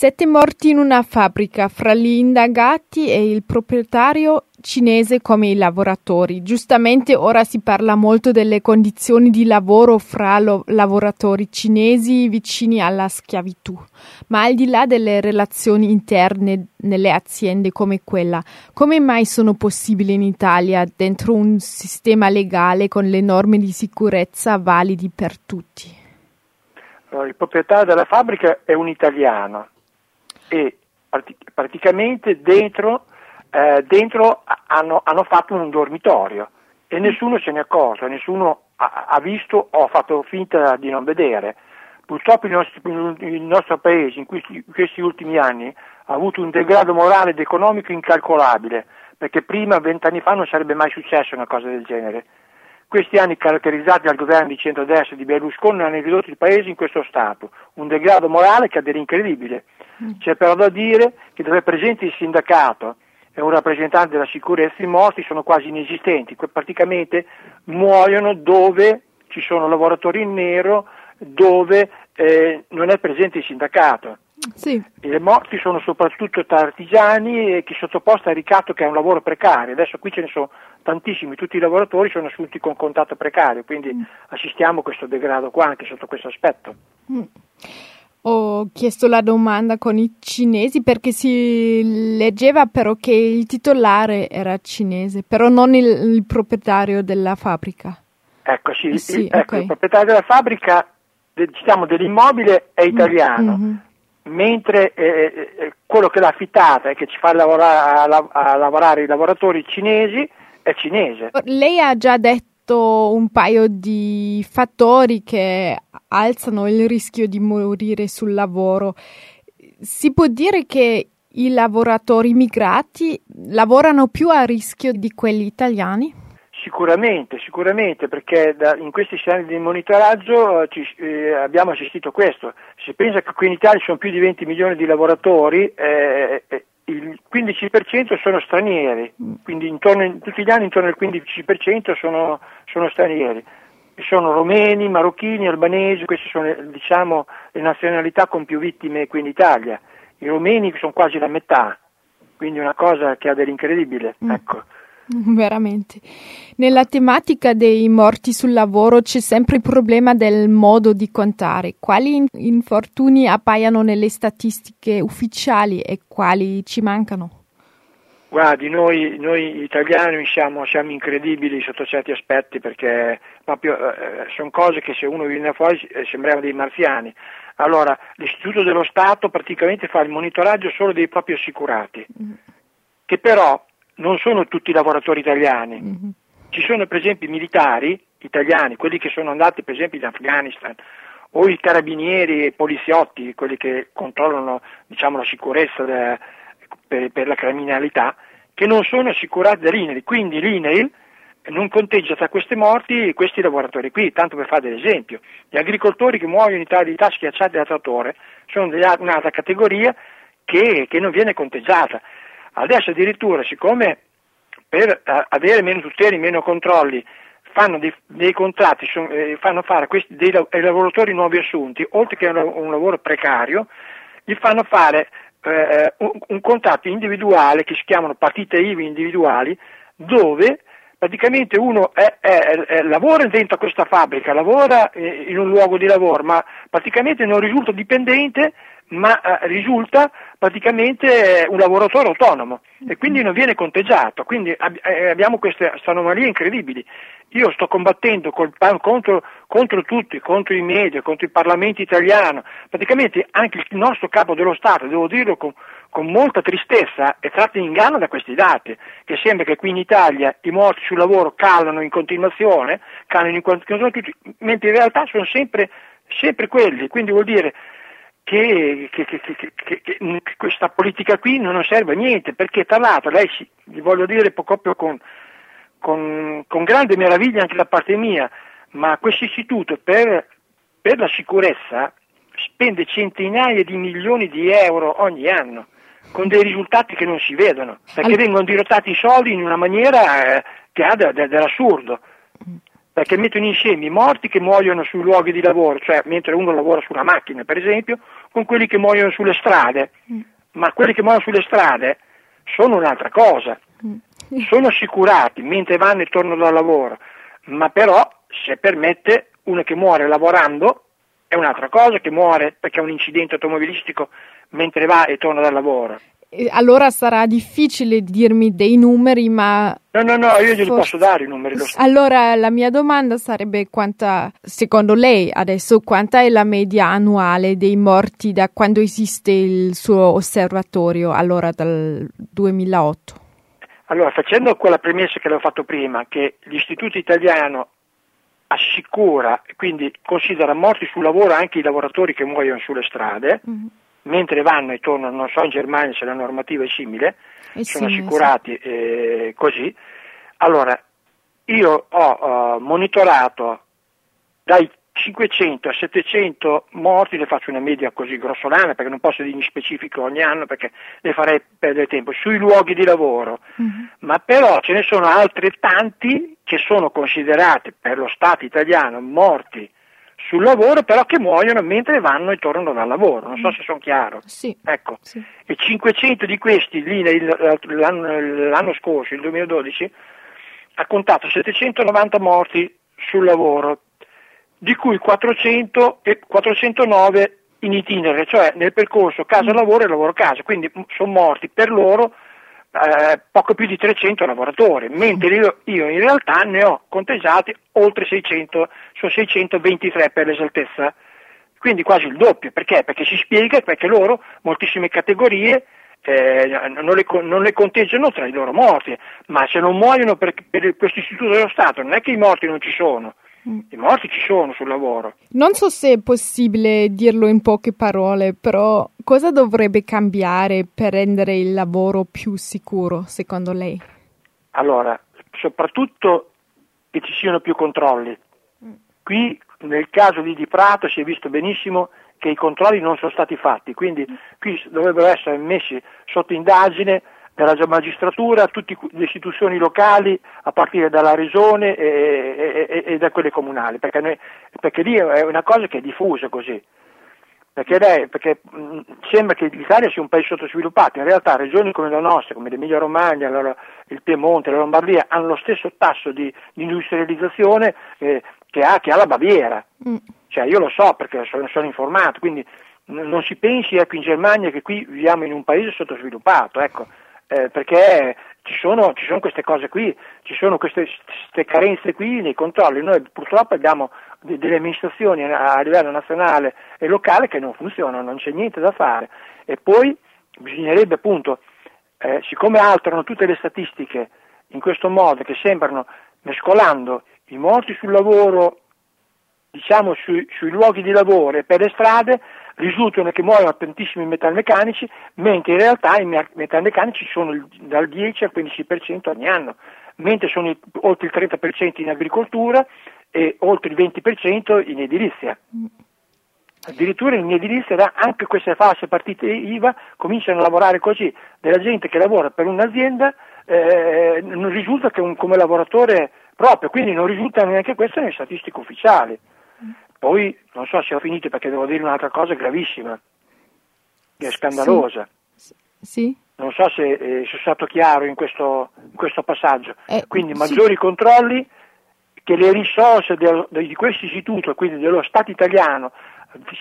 Sette morti in una fabbrica fra gli indagati e il proprietario cinese come i lavoratori. Giustamente ora si parla molto delle condizioni di lavoro fra lo- lavoratori cinesi vicini alla schiavitù, ma al di là delle relazioni interne nelle aziende come quella, come mai sono possibili in Italia dentro un sistema legale con le norme di sicurezza validi per tutti? Il proprietario della fabbrica è un italiano e praticamente dentro eh, dentro hanno, hanno, fatto un dormitorio e nessuno se ne è accorto, nessuno ha, ha, visto o ha fatto finta di non vedere. Purtroppo il nostro, il nostro paese in questi, questi ultimi anni ha avuto un degrado morale ed economico incalcolabile, perché prima, vent'anni fa, non sarebbe mai successo una cosa del genere. Questi anni caratterizzati dal governo di centrodestra di Berlusconi hanno ridotto il paese in questo stato, un degrado morale che è incredibile. C'è però da dire che dove è presente il sindacato e un rappresentante della sicurezza, i morti sono quasi inesistenti, praticamente muoiono dove ci sono lavoratori in nero, dove eh, non è presente il sindacato. Sì. Le morti sono soprattutto tra artigiani e chi sottoposta a ricatto che è un lavoro precario. Adesso qui ce ne sono tantissimi, tutti i lavoratori sono assunti con contatto precario, quindi mm. assistiamo a questo degrado qua anche sotto questo aspetto. Mm ho chiesto la domanda con i cinesi perché si leggeva però che il titolare era cinese, però non il, il proprietario della fabbrica. Ecco, sì, sì il, ecco, il, proprietario della fabbrica, diciamo, dell'immobile è italiano, mm-hmm. mentre eh, eh, quello che l'ha affittata e che ci fa lavorare, a, a lavorare i lavoratori cinesi è cinese. Lei ha già detto un paio di fattori che alzano il rischio di morire sul lavoro. Si può dire che i lavoratori migrati lavorano più a rischio di quelli italiani? Sicuramente, sicuramente, perché da, in questi anni di monitoraggio eh, ci, eh, abbiamo assistito a questo. Si pensa che qui in Italia ci sono più di 20 milioni di lavoratori, eh, eh il 15% sono stranieri, mm. quindi intorno, tutti gli anni intorno al 15% sono, sono stranieri. Sono romeni, marocchini, albanesi, queste sono diciamo, le nazionalità con più vittime qui in Italia. I romeni sono quasi la metà, quindi una cosa che ha dell'incredibile. Mm. Ecco. Veramente. Nella tematica dei morti sul lavoro c'è sempre il problema del modo di contare. Quali infortuni appaiono nelle statistiche ufficiali e quali ci mancano? Guardi, noi, noi italiani siamo, siamo, incredibili sotto certi aspetti perché proprio eh, sono cose che se uno viene fuori eh, sembriamo dei marziani. Allora, l'Istituto dello Stato praticamente fa il monitoraggio solo dei propri assicurati, mm. che però non sono tutti lavoratori italiani. Mm-hmm. Ci sono per esempio i militari italiani, quelli che sono andati per esempio in Afghanistan, o i carabinieri e i poliziotti, quelli che controllano diciamo, la sicurezza de, per, per, la criminalità, che non sono assicurati dall'INEL. Quindi l'INEL non conteggia tra queste morti questi lavoratori qui, tanto per fare dell'esempio. Gli agricoltori che muoiono in Italia schiacciati da trattore sono un'altra categoria che, che non viene conteggiata. Adesso addirittura, siccome per eh, avere meno tuteli, meno controlli, fanno dei, dei contratti, eh, fanno fare questi, dei, dei, lavoratori nuovi assunti, oltre che un lavoro precario, gli fanno fare eh, un, un, contratto individuale che si chiamano partite IVI individuali, dove praticamente uno è, è, è, lavora dentro questa fabbrica, lavora eh, in un luogo di lavoro, ma praticamente non risulta dipendente ma eh, risulta praticamente un lavoratore autonomo e quindi non viene conteggiato, quindi ab- eh, abbiamo queste anomalie incredibili. Io sto combattendo contro, contro, tutti, contro i media, contro il Parlamento italiano, praticamente anche il nostro capo dello Stato, devo dirlo con, con molta tristezza, è tratto in inganno da questi dati, che sembra che qui in Italia i morti sul lavoro calano in continuazione, calano in continuazione tutti, mentre in realtà sono sempre, sempre quelli, quindi vuol dire che, che, che, che, questa politica qui non serve a niente, perché tra l'altro lei, vi voglio dire proprio con, con, con, grande meraviglia anche da parte mia, ma questo istituto per, per la sicurezza spende centinaia di milioni di euro ogni anno, con dei risultati che non si vedono, perché vengono dirottati i soldi in una maniera eh, che ha de, de, dell'assurdo. Perché mettono insieme i morti che muoiono sui luoghi di lavoro, cioè mentre uno lavora su una macchina per esempio, con quelli che muoiono sulle strade, mm. ma quelli che muoiono sulle strade sono un'altra cosa, mm. sono assicurati mentre vanno e tornano dal lavoro, ma però se permette uno che muore lavorando è un'altra cosa che muore perché ha un incidente automobilistico mentre va e torna dal lavoro. Allora sarà difficile dirmi dei numeri, ma... No, no, no, io glieli posso dare i numeri. Allora la mia domanda sarebbe quanta, secondo lei adesso, quanta è la media annuale dei morti da quando esiste il suo osservatorio, allora dal 2008? Allora, facendo quella premessa che l'ho fatto prima, che l'Istituto Italiano assicura, quindi considera morti sul lavoro anche i lavoratori che muoiono sulle strade, mm-hmm mentre vanno e tornano, non so in Germania se la normativa è simile, è sono simile, assicurati sì. eh, così. Allora, io ho uh, monitorato dai 500 a 700 morti, le faccio una media così grossolana perché non posso dirmi specifico ogni anno perché le farei perdere tempo, sui luoghi di lavoro, mm-hmm. ma però ce ne sono altrettanti che sono considerati per lo Stato italiano morti sul lavoro, però che muoiono mentre vanno e tornano dal lavoro. Non so mm. se sono chiaro. Sì. Ecco. Sì. E 500 di questi lì l'anno, l'anno scorso, il 2012, ha contato 790 morti sul lavoro, di cui 400 e 409 in itinere, cioè nel percorso casa-lavoro e lavoro-casa, quindi sono morti per loro eh, poco più di 300 lavoratori, mentre io, io, in realtà ne ho conteggiati oltre 600, sono 623 per l'esaltezza, quindi quasi il doppio, perché? Perché si spiega perché loro, moltissime categorie, eh, non, le, non, le, conteggiano tra i loro morti, ma se non muoiono per, per questo istituto dello Stato, non è che i morti non ci sono. I morti ci sono sul lavoro. Non so se è possibile dirlo in poche parole, però cosa dovrebbe cambiare per rendere il lavoro più sicuro, secondo lei? Allora, soprattutto che ci siano più controlli. Mm. Qui nel caso di Di Prato si è visto benissimo che i controlli non sono stati fatti, quindi mm. qui dovrebbero essere messi sotto indagine dalla magistratura, tutte le istituzioni locali, a partire dalla regione e, e, e da quelle comunali, perché, noi, perché, lì è una cosa che è diffusa così. Perché, lei, perché mh, sembra che l'Italia sia un paese sottosviluppato, in realtà regioni come la nostra, come l'Emilia Romagna, la, il Piemonte, la Lombardia, hanno lo stesso tasso di, di industrializzazione eh, che, ha, che, ha, la Baviera. Mm. Cioè, io lo so perché sono, sono informato, quindi non si pensi ecco, in Germania che qui viviamo in un paese sottosviluppato. Ecco eh, perché ci sono, ci sono, queste cose qui, ci sono queste, queste, carenze qui nei controlli. Noi purtroppo abbiamo delle amministrazioni a livello nazionale e locale che non funzionano, non c'è niente da fare. E poi bisognerebbe appunto, eh, siccome alterano tutte le statistiche in questo modo che sembrano mescolando i morti sul lavoro, diciamo sui, sui luoghi di lavoro e per le strade, risultano che muoiono tantissimi metalmeccanici, mentre in realtà i metalmeccanici sono dal 10 al 15% ogni anno, mentre sono oltre il 30% in agricoltura e oltre il 20% in edilizia. Addirittura in edilizia anche queste false partite IVA cominciano a lavorare così, della gente che lavora per un'azienda eh, non risulta che un, come lavoratore proprio, quindi non risulta neanche questo nelle statistiche ufficiali. Poi non so se ho finito perché devo dire un'altra cosa gravissima, che è scandalosa. Sì. sì. Non so se eh, sono stato chiaro in questo, in questo passaggio. Eh, quindi maggiori sì. controlli, che le risorse del, di questo istituto, quindi dello Stato italiano,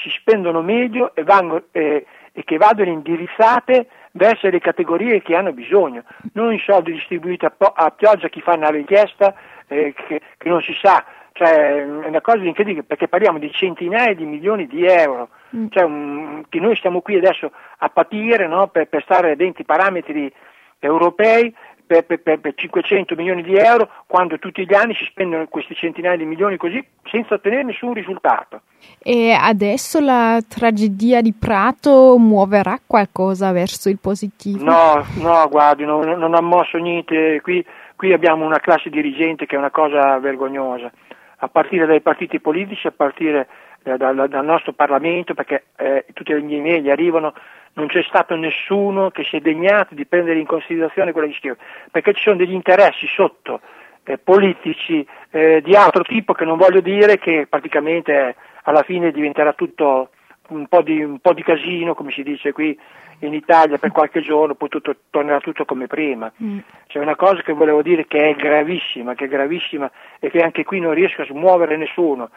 si spendono meglio e, vanno, eh, e che vadano indirizzate verso le categorie che hanno bisogno, non i soldi distribuiti a, a pioggia a chi fa una richiesta eh, che, che non si sa cioè, è una cosa incredibile perché parliamo di centinaia di milioni di euro, mm. cioè, um, che noi stiamo qui adesso a patire no, per, per, stare dentro i parametri europei per, per, per, 500 milioni di euro quando tutti gli anni si spendono questi centinaia di milioni così senza ottenere nessun risultato. E adesso la tragedia di Prato muoverà qualcosa verso il positivo? No, no, guardi, no, non ha mosso niente, qui, qui abbiamo una classe dirigente che è una cosa vergognosa a partire dai partiti politici, a partire eh, dal, dal, nostro Parlamento, perché eh, tutti gli email arrivano, non c'è stato nessuno che si è degnato di prendere in considerazione quello che scrive, perché ci sono degli interessi sotto eh, politici eh, di altro tipo che non voglio dire che praticamente alla fine diventerà tutto un po' di, un po di casino, come si dice qui in Italia per qualche giorno, poi tutto, tornerà tutto come prima. Mm. C'è una cosa che volevo dire che è gravissima, che è gravissima e che anche qui non riesco a smuovere nessuno.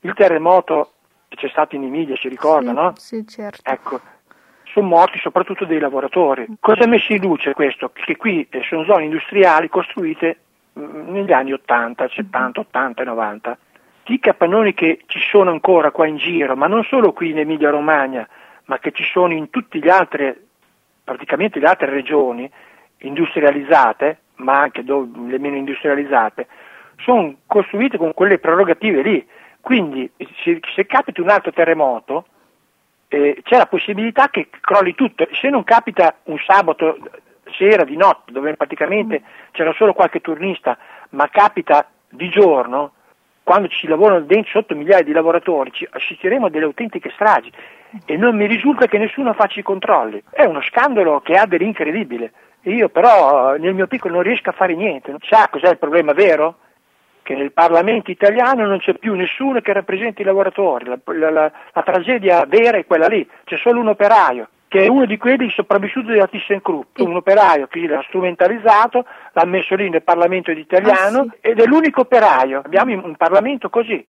Il terremoto c'è stato in Emilia, si ricorda, sì, no? Sì, certo. Ecco, sono morti soprattutto dei lavoratori. Cosa ha messo in luce questo? Che qui sono zone industriali costruite mm, negli anni 80, 70, 80 e 90. I capannoni che ci sono ancora qua in giro, ma non solo qui in Emilia Romagna, ma che ci sono in tutte le altre, praticamente le altre regioni industrializzate, ma anche le meno industrializzate, sono costruite con quelle prerogative lì. Quindi se, se capita un altro terremoto, eh, c'è la possibilità che crolli tutto. Se non capita un sabato sera, di notte, dove praticamente c'era solo qualche turnista, ma capita di giorno, quando ci lavorano dentro sotto migliaia di lavoratori, ci assisteremo a delle autentiche stragi e non mi risulta che nessuno faccia i controlli. È uno scandalo che ha dell'incredibile. Io però nel mio piccolo non riesco a fare niente. Sa cos'è il problema vero? Che nel Parlamento italiano non c'è più nessuno che rappresenti i lavoratori. La, la, la, la tragedia vera è quella lì. C'è solo un operaio che è uno di quelli sopravvissuti della ThyssenKrupp, un operaio che l'ha strumentalizzato, l'ha messo lì nel Parlamento italiano ah, sì. ed è l'unico operaio. Abbiamo un Parlamento così.